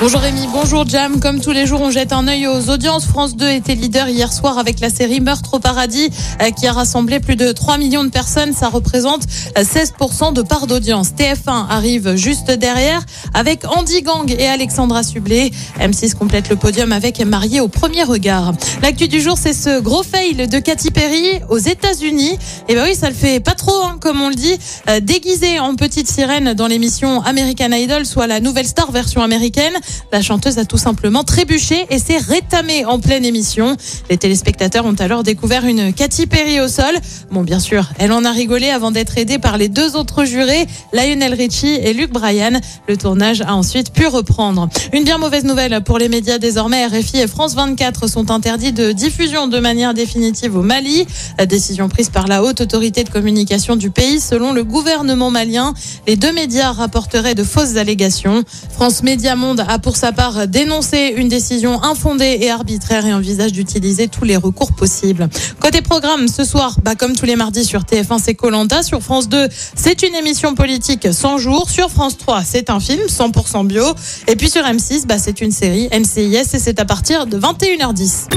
Bonjour Rémi, bonjour Jam. Comme tous les jours, on jette un œil aux audiences. France 2 était leader hier soir avec la série Meurtre au paradis euh, qui a rassemblé plus de 3 millions de personnes. Ça représente euh, 16% de part d'audience. TF1 arrive juste derrière avec Andy Gang et Alexandra Sublet. M6 complète le podium avec Marié au premier regard. L'actu du jour, c'est ce gros fail de Katy Perry aux États-Unis. Et ben oui, ça le fait pas trop, hein, comme on le dit. Euh, déguisée en petite sirène dans l'émission American Idol, soit la nouvelle star version américaine. La chanteuse a tout simplement trébuché et s'est rétamée en pleine émission. Les téléspectateurs ont alors découvert une Katy Perry au sol. Bon, bien sûr, elle en a rigolé avant d'être aidée par les deux autres jurés, Lionel Richie et Luke Bryan. Le tournage a ensuite pu reprendre. Une bien mauvaise nouvelle pour les médias désormais. RFI et France 24 sont interdits de diffusion de manière définitive au Mali. La décision prise par la haute autorité de communication du pays, selon le gouvernement malien. Les deux médias rapporteraient de fausses allégations. France Média Monde a pour sa part dénoncé une décision infondée et arbitraire et envisage d'utiliser tous les recours possibles. Côté programme, ce soir, bah, comme tous les mardis sur TF1, c'est Colanta. Sur France 2, c'est une émission politique 100 jours. Sur France 3, c'est un film 100% bio. Et puis sur M6, bah, c'est une série NCIS et c'est à partir de 21h10.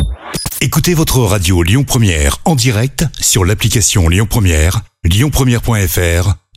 Écoutez votre radio Lyon Première en direct sur l'application Lyon Première, lyonpremière.fr